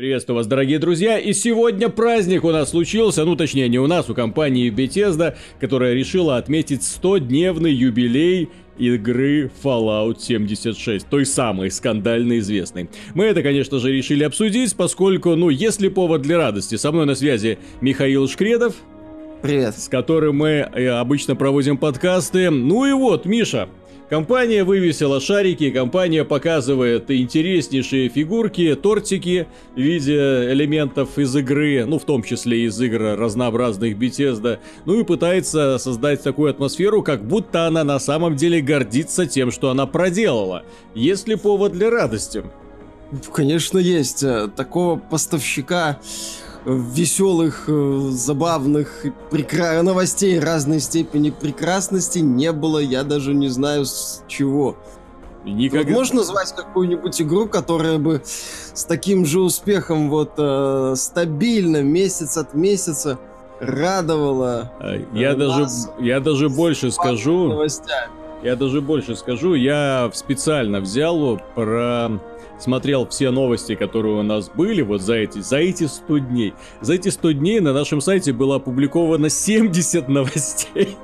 Приветствую вас, дорогие друзья, и сегодня праздник у нас случился, ну точнее не у нас, у компании Bethesda, которая решила отметить 100-дневный юбилей игры Fallout 76, той самой скандально известной. Мы это, конечно же, решили обсудить, поскольку, ну, если повод для радости, со мной на связи Михаил Шкредов. Привет. С которым мы э, обычно проводим подкасты. Ну и вот, Миша, Компания вывесила шарики, компания показывает интереснейшие фигурки, тортики в виде элементов из игры, ну в том числе из игр разнообразных Bethesda, ну и пытается создать такую атмосферу, как будто она на самом деле гордится тем, что она проделала. Есть ли повод для радости? Конечно, есть. Такого поставщика веселых, э, забавных прекра... новостей разной степени прекрасности не было, я даже не знаю с чего. Никогда... Вот можешь назвать какую-нибудь игру, которая бы с таким же успехом вот э, стабильно месяц от месяца радовала? А, я э, даже я даже больше скажу. Новостями. Я даже больше скажу, я специально взял про смотрел все новости, которые у нас были вот за эти, за эти 100 дней. За эти 100 дней на нашем сайте было опубликовано 70 новостей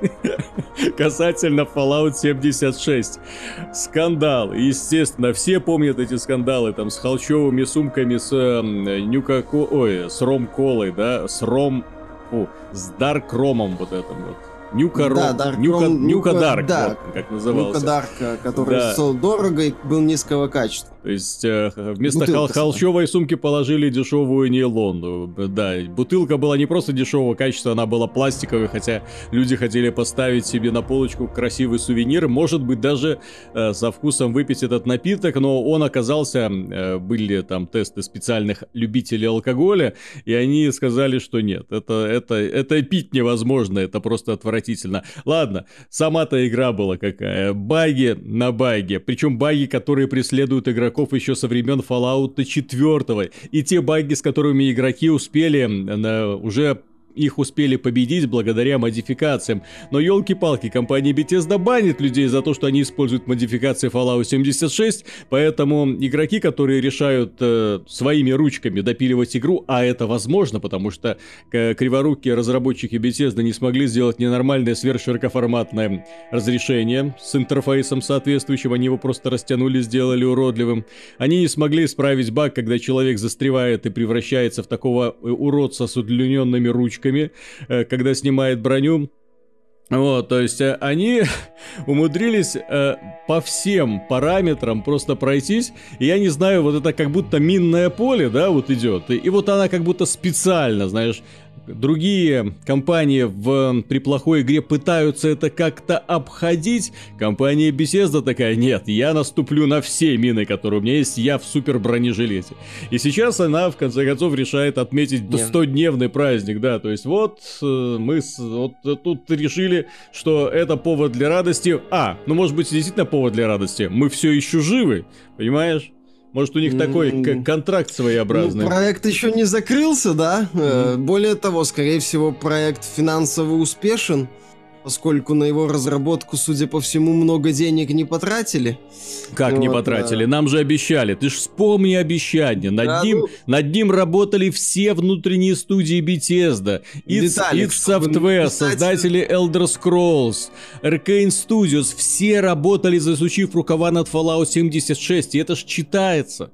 касательно Fallout 76. Скандал. Естественно, все помнят эти скандалы там с холчевыми сумками, с э, нюкако... Ой, с ром-колой, да, с ром... Фу, с дарк-ромом вот этим вот. Нюка, да, Дарк, Нюка, Нюка, Нюка Дарк, да, вот, как назывался. Нюка Дарк, который да. стоил дорого и был низкого качества. То есть э, вместо хол- холщовой сумки положили дешевую нейлон. Да, бутылка была не просто дешевого качества, она была пластиковой, хотя люди хотели поставить себе на полочку красивый сувенир, может быть даже э, со вкусом выпить этот напиток, но он оказался, э, были там тесты специальных любителей алкоголя, и они сказали, что нет, это, это, это пить невозможно, это просто отвратительно. Ладно, сама-то игра была какая, баги на баги, причем баги, которые преследуют игроков еще со времен Fallout 4. И те баги, с которыми игроки успели уже их успели победить благодаря модификациям. Но елки-палки, компания Bethesda банит людей за то, что они используют модификации Fallout 76, поэтому игроки, которые решают э, своими ручками допиливать игру, а это возможно, потому что э, криворукие разработчики Bethesda не смогли сделать ненормальное сверхширокоформатное разрешение с интерфейсом соответствующим, они его просто растянули, сделали уродливым. Они не смогли исправить баг, когда человек застревает и превращается в такого э, уродца с удлиненными ручками, ручками, э, когда снимает броню. Вот, то есть э, они умудрились э, по всем параметрам просто пройтись. И я не знаю, вот это как будто минное поле, да, вот идет. И, и вот она как будто специально, знаешь, другие компании в, при плохой игре пытаются это как-то обходить, компания Bethesda такая, нет, я наступлю на все мины, которые у меня есть, я в супер бронежилете. И сейчас она, в конце концов, решает отметить 100-дневный праздник, да, то есть вот э, мы вот тут решили, что это повод для радости. А, ну может быть действительно повод для радости, мы все еще живы, понимаешь? Может, у них такой контракт своеобразный. Ну, проект еще не закрылся, да? Mm. Более того, скорее всего, проект финансово успешен поскольку на его разработку, судя по всему, много денег не потратили. Как вот, не потратили? Да. Нам же обещали. Ты ж вспомни обещание. Над, да, ним, ну... над ним работали все внутренние студии Bethesda. id Software, писать... создатели Elder Scrolls, Arcane Studios. Все работали, засучив рукава над Fallout 76. И это ж читается.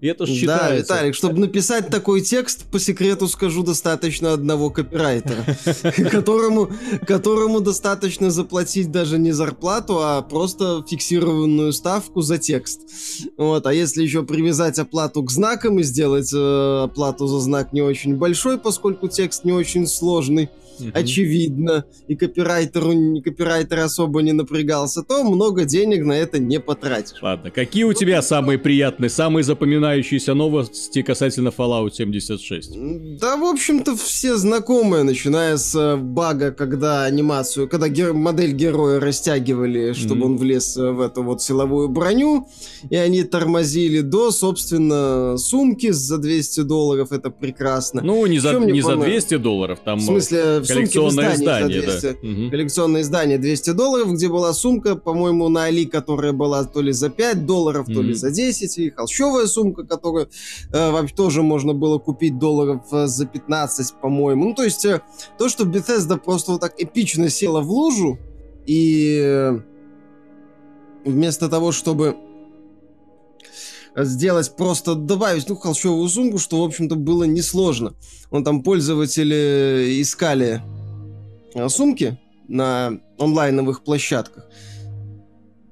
И это ж Да, Виталик, чтобы написать такой текст, по секрету скажу, достаточно одного копирайтера, которому, которому достаточно заплатить даже не зарплату, а просто фиксированную ставку за текст. Вот, а если еще привязать оплату к знакам и сделать э, оплату за знак не очень большой, поскольку текст не очень сложный, угу. очевидно, и копирайтеру, копирайтер особо не напрягался, то много денег на это не потратишь. Ладно, какие у тебя самые приятные, самые запоминающиеся новости касательно Fallout 76? Да, в общем-то, все знакомые, начиная с э, бага, когда анимацию, когда гер- модель героя растягивали, чтобы mm он влез э, в эту вот силовую броню, и они тормозили до, собственно, сумки за 200 долларов, это прекрасно. Ну, не за, не за 200 долларов, там... В смысле, коллекционное издание, 200, да. Угу. Коллекционное издание 200 долларов, где была сумка, по-моему, на Али, которая была то ли за 5 долларов, то ли за 10, и холщовая сумка, которую э, вообще тоже можно было купить долларов э, за 15, по-моему. Ну, то есть, э, то, что Bethesda просто вот так эпично села в лужу, и э, вместо того, чтобы сделать просто добавить, ну, холщовую сумку, что, в общем-то, было несложно. Он там пользователи искали э, сумки на онлайновых площадках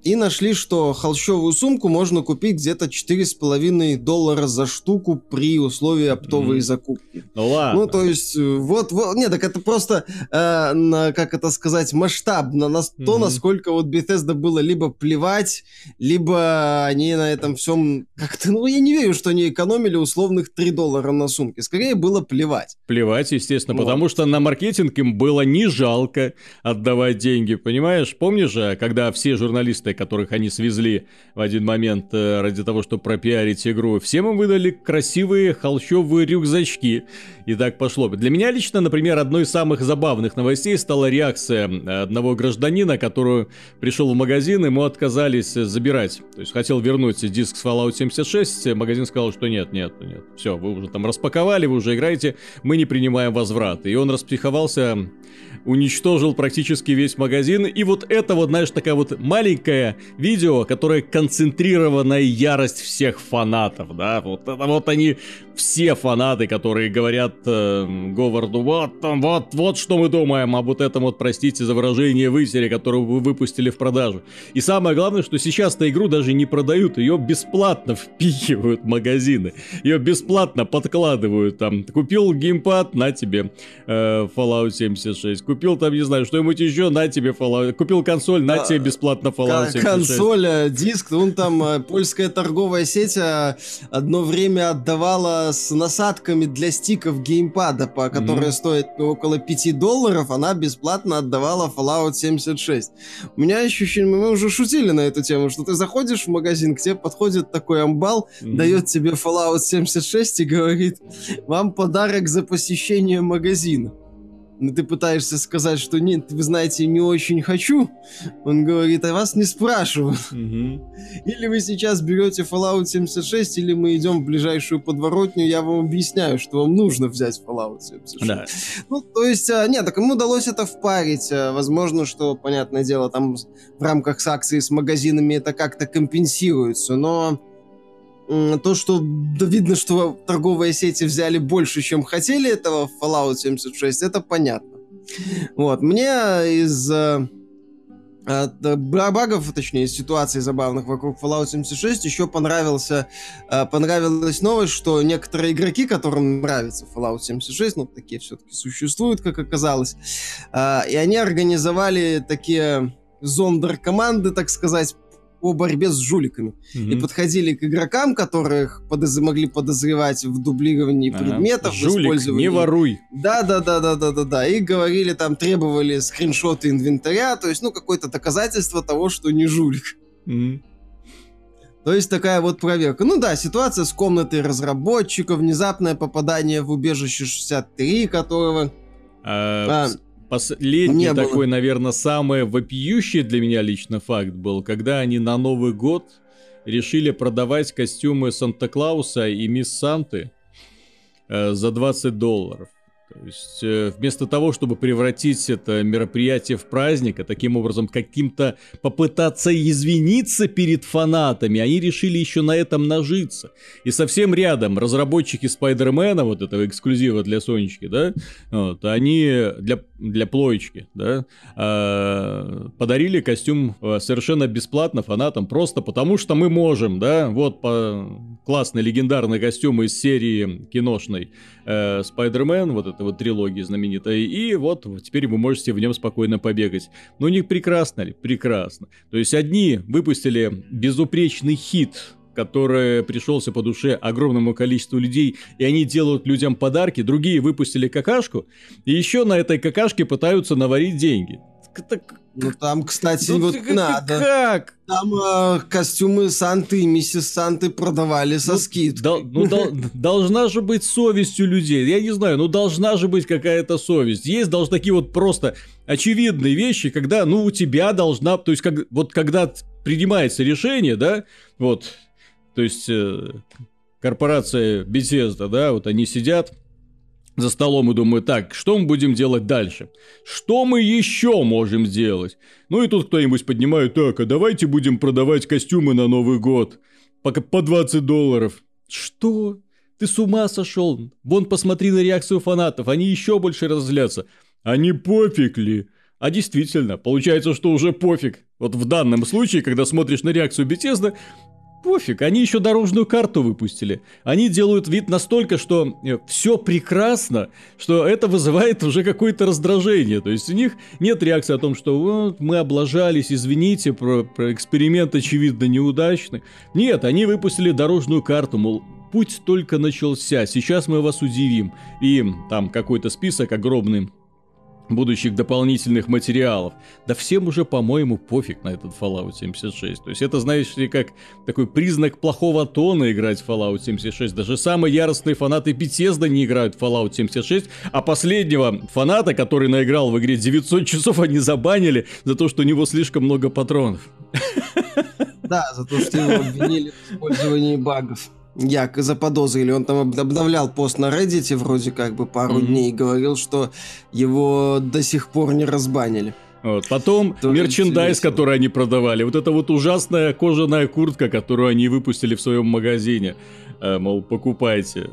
и нашли, что холщовую сумку можно купить где-то 4,5 доллара за штуку при условии оптовой mm. закупки. Ну ладно. Ну, то есть, э, вот, вот нет, так это просто, э, на, как это сказать, масштабно, на mm-hmm. то, насколько вот Bethesda было либо плевать, либо они на этом всем как-то, ну, я не верю, что они экономили условных 3 доллара на сумке. Скорее было плевать. Плевать, естественно, вот. потому что на маркетинг им было не жалко отдавать деньги, понимаешь? Помнишь же, когда все журналисты которых они свезли в один момент э, ради того, чтобы пропиарить игру, всем им выдали красивые холщовые рюкзачки. И так пошло. Для меня лично, например, одной из самых забавных новостей стала реакция э, одного гражданина, который пришел в магазин, ему отказались забирать. То есть хотел вернуть диск с Fallout 76, магазин сказал, что нет, нет, нет, все, вы уже там распаковали, вы уже играете, мы не принимаем возврат. И он распиховался уничтожил практически весь магазин. И вот это вот, знаешь, такая вот маленькое видео, которое концентрированная ярость всех фанатов, да, вот это вот они все фанаты, которые говорят э, Говарду, вот, вот, вот что мы думаем об вот этом вот, простите за выражение, высере, которую вы выпустили в продажу. И самое главное, что сейчас-то игру даже не продают, ее бесплатно впихивают в магазины, ее бесплатно подкладывают там. Купил геймпад, на тебе э, Fallout 76, купил там, не знаю, что-нибудь еще, на тебе Fallout, купил консоль, на тебе бесплатно Fallout 76. Консоль, э, диск, вон там э, польская торговая сеть э, одно время отдавала с насадками для стиков геймпада, по, mm-hmm. стоит около 5 долларов, она бесплатно отдавала Fallout 76. У меня ощущение, мы уже шутили на эту тему, что ты заходишь в магазин, к тебе подходит такой амбал, mm-hmm. дает тебе Fallout 76 и говорит, вам подарок за посещение магазина но ты пытаешься сказать, что нет, вы знаете, не очень хочу, он говорит, а вас не спрашиваю. Угу. Или вы сейчас берете Fallout 76, или мы идем в ближайшую подворотню, я вам объясняю, что вам нужно взять Fallout 76. Да. Ну, то есть, а, нет, так ему удалось это впарить. А, возможно, что, понятное дело, там в рамках акции с магазинами это как-то компенсируется, но то, что да, видно, что торговые сети взяли больше, чем хотели этого в Fallout 76, это понятно. Вот, мне из э, багов, точнее, из ситуаций забавных вокруг Fallout 76 еще понравился, э, понравилась новость, что некоторые игроки, которым нравится Fallout 76, ну, такие все-таки существуют, как оказалось, э, и они организовали такие зондер-команды, так сказать, по борьбе с жуликами. Mm-hmm. И подходили к игрокам, которых подоз... могли подозревать в дублировании ага. предметов, Жулик, использовании... не воруй. Да, да, да, да, да, да, да. И говорили там, требовали скриншоты инвентаря, то есть, ну, какое-то доказательство того, что не жулик. Mm-hmm. То есть такая вот проверка. Ну да, ситуация с комнатой разработчика, внезапное попадание в убежище 63, которого... А, а, Последний такой, наверное, самый вопиющий для меня лично факт был, когда они на Новый год решили продавать костюмы Санта-Клауса и Мисс Санты э, за 20 долларов. То есть э, вместо того, чтобы превратить это мероприятие в праздник, а таким образом каким-то попытаться извиниться перед фанатами, они решили еще на этом нажиться. И совсем рядом разработчики Спайдермена, вот этого эксклюзива для Сонечки, да, вот, они для, для плоечки, да, э, подарили костюм э, совершенно бесплатно фанатам, просто потому что мы можем, да, вот по классный легендарный костюм из серии киношной э, вот этой вот трилогии знаменитой, и вот теперь вы можете в нем спокойно побегать. Ну, не прекрасно ли? Прекрасно. То есть одни выпустили безупречный хит, который пришелся по душе огромному количеству людей, и они делают людям подарки, другие выпустили какашку, и еще на этой какашке пытаются наварить деньги. Ну там, кстати, ну, вот ты, надо. Как? Там э, костюмы Санты и миссис Санты продавали со ну, скидкой. Дол, ну, дол, должна же быть совесть у людей. Я не знаю, ну должна же быть какая-то совесть. Есть должны такие вот просто очевидные вещи, когда, ну, у тебя должна... То есть, как, вот когда принимается решение, да, вот, то есть, э, корпорация Bethesda, да, вот они сидят, за столом и думаю, так, что мы будем делать дальше? Что мы еще можем сделать? Ну и тут кто-нибудь поднимает, так, а давайте будем продавать костюмы на Новый год. По, по 20 долларов. Что? Ты с ума сошел? Вон посмотри на реакцию фанатов, они еще больше разозлятся. А не пофиг ли? А действительно, получается, что уже пофиг. Вот в данном случае, когда смотришь на реакцию Bethesda, пофиг, они еще дорожную карту выпустили. Они делают вид настолько, что э, все прекрасно, что это вызывает уже какое-то раздражение. То есть у них нет реакции о том, что вот, мы облажались, извините, про, про эксперимент очевидно неудачный. Нет, они выпустили дорожную карту, мол, путь только начался, сейчас мы вас удивим. И там какой-то список огромный будущих дополнительных материалов. Да всем уже, по-моему, пофиг на этот Fallout 76. То есть это, знаешь ли, как такой признак плохого тона играть в Fallout 76. Даже самые яростные фанаты Bethesda не играют в Fallout 76, а последнего фаната, который наиграл в игре 900 часов, они забанили за то, что у него слишком много патронов. Да, за то, что его обвинили в использовании багов. Я заподозрили, он там обновлял пост на Reddit вроде как бы пару mm-hmm. дней, говорил, что его до сих пор не разбанили. Вот. Потом Тоже мерчендайз, который они продавали. Вот эта вот ужасная кожаная куртка, которую они выпустили в своем магазине. Э, мол, покупайте.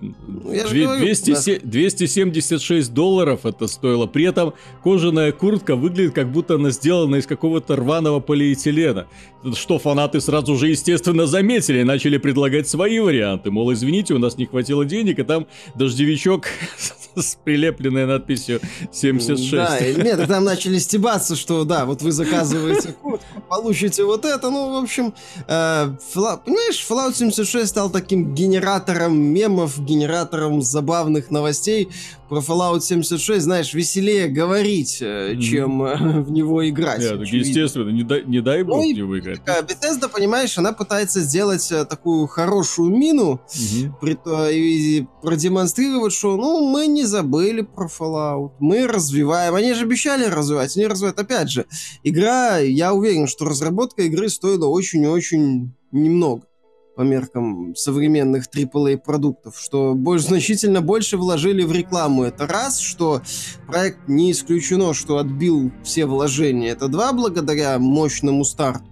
Ну, я 200, говорю, 276 долларов это стоило. При этом кожаная куртка выглядит, как будто она сделана из какого-то рваного полиэтилена. Что фанаты сразу же, естественно, заметили и начали предлагать свои варианты. Мол, извините, у нас не хватило денег, и там дождевичок с прилепленной надписью 76. Да, нет, там начали стебаться, что да, вот вы заказываете куртку, получите вот это. Ну, в общем, э, понимаешь, Fallout 76 стал таким генератором мемов, генератором забавных новостей про Fallout 76, знаешь, веселее говорить, mm-hmm. чем э, в него играть. Нет, естественно, не дай, не дай бог ну, в него играть. Такая Bethesda, понимаешь, она пытается сделать э, такую хорошую мину mm-hmm. при, и продемонстрировать, что, ну, мы не забыли про Fallout, мы развиваем. Они же обещали развивать, они развивают. Опять же, игра, я уверен, что разработка игры стоила очень-очень немного по меркам современных AAA продуктов, что больше, значительно больше вложили в рекламу. Это раз, что проект не исключено, что отбил все вложения. Это два, благодаря мощному старту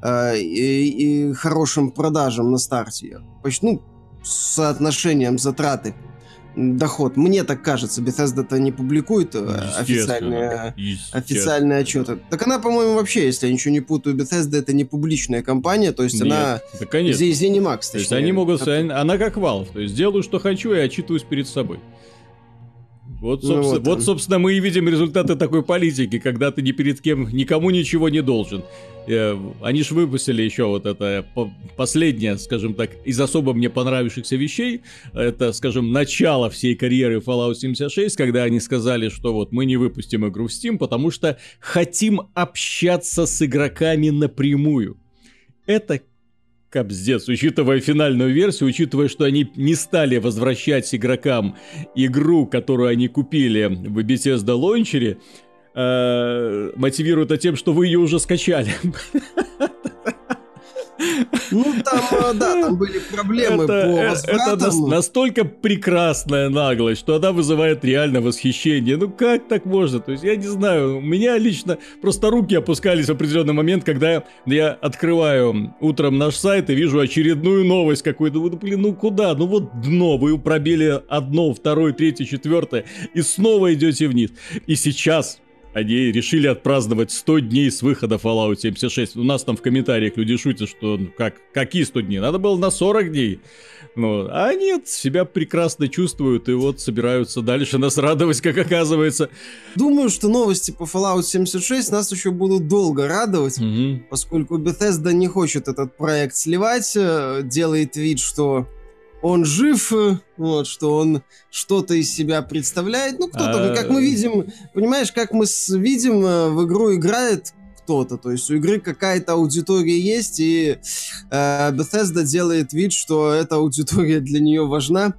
э, и, и хорошим продажам на старте. Почти, ну, соотношением затраты доход. Мне так кажется, Bethesda-то не публикует э, официальные, официальные отчеты. Так она, по-моему, вообще, если я ничего не путаю, Bethesda это не публичная компания, то есть Нет, она... Да, конечно. Zenimax, То есть они могут... Она как Valve, то есть делаю, что хочу, и отчитываюсь перед собой. Вот, собственно, ну, вот, вот, собственно, мы и видим результаты такой политики, когда ты ни перед кем, никому ничего не должен. Э, они же выпустили еще вот это последнее, скажем так, из особо мне понравившихся вещей. Это, скажем, начало всей карьеры Fallout 76, когда они сказали, что вот мы не выпустим игру в Steam, потому что хотим общаться с игроками напрямую. Это Капздец, учитывая финальную версию, учитывая, что они не стали возвращать игрокам игру, которую они купили в Bethesda лончере, э, мотивирует это тем, что вы ее уже скачали. Ну, там, э, да, там были проблемы это, по э, возвратам. Это настолько прекрасная наглость, что она вызывает реально восхищение. Ну, как так можно? То есть, я не знаю, у меня лично просто руки опускались в определенный момент, когда я открываю утром наш сайт и вижу очередную новость какую-то. Ну, блин, ну куда? Ну вот дно, вы пробили одно, второе, третье, четвертое, и снова идете вниз. И сейчас они решили отпраздновать 100 дней с выхода Fallout 76. У нас там в комментариях люди шутят, что ну, как, какие 100 дней? Надо было на 40 дней. Ну, а нет, себя прекрасно чувствуют и вот собираются дальше нас радовать, как оказывается. Думаю, что новости по Fallout 76 нас еще будут долго радовать, угу. поскольку Bethesda не хочет этот проект сливать, э, делает вид, что он жив, э, вот, что он что-то из себя представляет. Ну, кто-то, а... как мы видим, понимаешь, как мы видим, э, в игру играет кто-то. То есть у игры какая-то аудитория есть, и э, Bethesda делает вид, что эта аудитория для нее важна.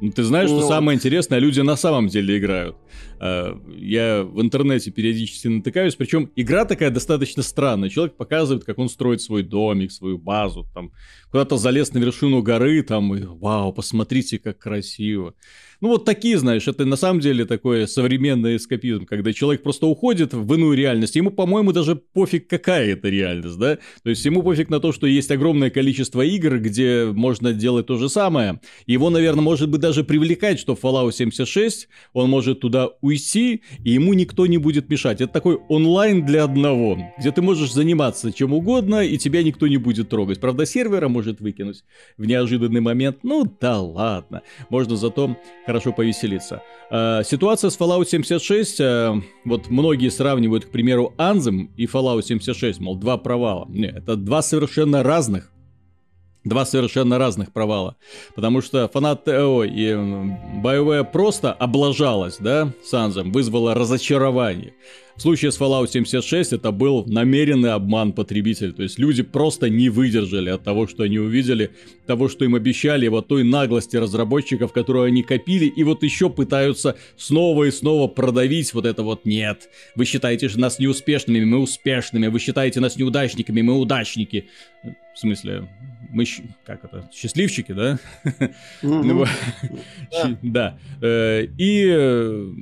Ну, ты знаешь, что ну... самое интересное, люди на самом деле играют. Э, я в интернете периодически натыкаюсь, причем игра такая достаточно странная. Человек показывает, как он строит свой домик, свою базу, там куда-то залез на вершину горы, там, и вау, посмотрите, как красиво. Ну, вот такие, знаешь, это на самом деле такой современный эскапизм, когда человек просто уходит в иную реальность. Ему, по-моему, даже пофиг, какая это реальность, да? То есть ему пофиг на то, что есть огромное количество игр, где можно делать то же самое. Его, наверное, может быть даже привлекать, что Fallout 76, он может туда уйти, и ему никто не будет мешать. Это такой онлайн для одного, где ты можешь заниматься чем угодно, и тебя никто не будет трогать. Правда, сервера может выкинуть в неожиданный момент. Ну да ладно. Можно зато хорошо повеселиться. Э, ситуация с Fallout 76, э, вот многие сравнивают, к примеру, Anthem и Fallout 76, мол, два провала. Нет, это два совершенно разных Два совершенно разных провала. Потому что фанат ТО и BioWare просто облажалась, да, Анзом, вызвала разочарование. В случае с Fallout 76 это был намеренный обман потребителя. То есть люди просто не выдержали от того, что они увидели, того, что им обещали, вот той наглости разработчиков, которую они копили, и вот еще пытаются снова и снова продавить вот это вот «нет». Вы считаете нас неуспешными, мы успешными. Вы считаете нас неудачниками, мы удачники. В смысле, мы, как это, счастливчики, да? Да. Э, и э,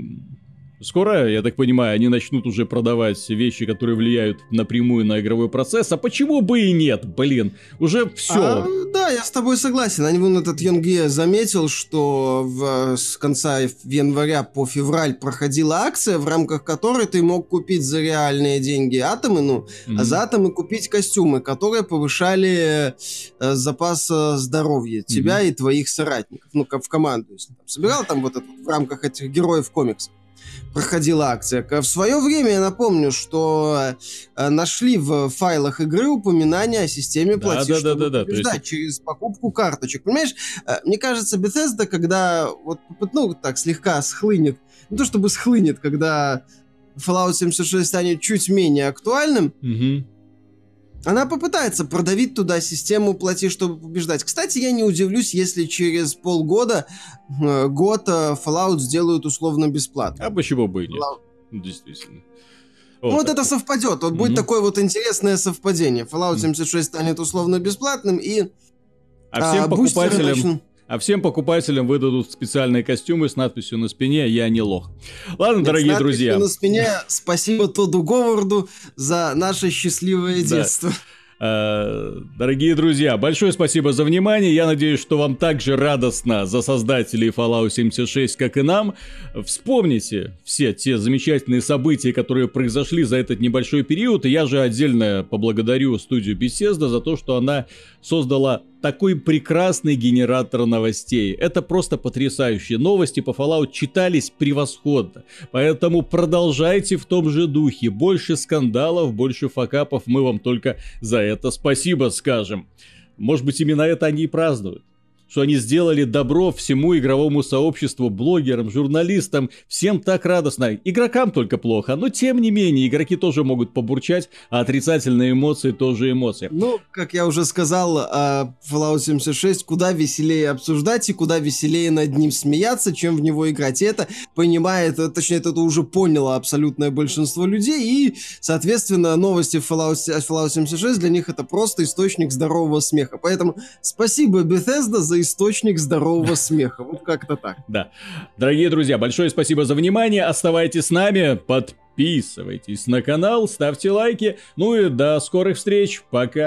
Скоро, я так понимаю, они начнут уже продавать вещи, которые влияют напрямую на игровой процесс. А почему бы и нет, блин? Уже все. А, да, я с тобой согласен. Они вон этот Йонге заметил, что в, с конца января по февраль проходила акция, в рамках которой ты мог купить за реальные деньги атомы, ну, mm-hmm. а за атомы купить костюмы, которые повышали э, запас э, здоровья тебя mm-hmm. и твоих соратников. Ну, как в команду, если там собирал там вот это в рамках этих героев комиксов проходила акция. В свое время я напомню, что э, нашли в файлах игры упоминание о системе да, платеж, да, да, да, да, есть... через покупку карточек. Понимаешь, э, мне кажется, Bethesda, когда вот, ну, так слегка схлынет, не то чтобы схлынет, когда Fallout 76 станет чуть менее актуальным, угу она попытается продавить туда систему «плати, чтобы побеждать». Кстати, я не удивлюсь, если через полгода, э, год э, Fallout сделают условно бесплатно. А почему бы и нет? Fallout... Действительно. Вот, ну, вот это совпадет. Вот mm-hmm. будет такое вот интересное совпадение. Fallout 76 станет условно бесплатным, и... А всем а, покупателям... А всем покупателям выдадут специальные костюмы с надписью на спине «Я не лох». Ладно, Нет, дорогие с друзья. на спине «Спасибо Тоду Говарду за наше счастливое детство». Э, дорогие друзья, большое спасибо за внимание. Я надеюсь, что вам так же радостно за создателей Fallout 76, как и нам. Вспомните все те замечательные события, которые произошли за этот небольшой период. И я же отдельно поблагодарю студию Bethesda за то, что она создала такой прекрасный генератор новостей. Это просто потрясающие новости по Fallout читались превосходно. Поэтому продолжайте в том же духе. Больше скандалов, больше факапов. Мы вам только за это спасибо скажем. Может быть, именно это они и празднуют что они сделали добро всему игровому сообществу, блогерам, журналистам, всем так радостно. Игрокам только плохо, но тем не менее, игроки тоже могут побурчать, а отрицательные эмоции тоже эмоции. Ну, как я уже сказал, а, Fallout 76 куда веселее обсуждать и куда веселее над ним смеяться, чем в него играть. И это понимает, э, точнее, это уже поняло абсолютное большинство людей, и, соответственно, новости Fallout, Fallout 76 для них это просто источник здорового смеха. Поэтому спасибо Bethesda за источник здорового смеха. Вот как-то так. Да. Дорогие друзья, большое спасибо за внимание. Оставайтесь с нами, подписывайтесь на канал, ставьте лайки. Ну и до скорых встреч. Пока.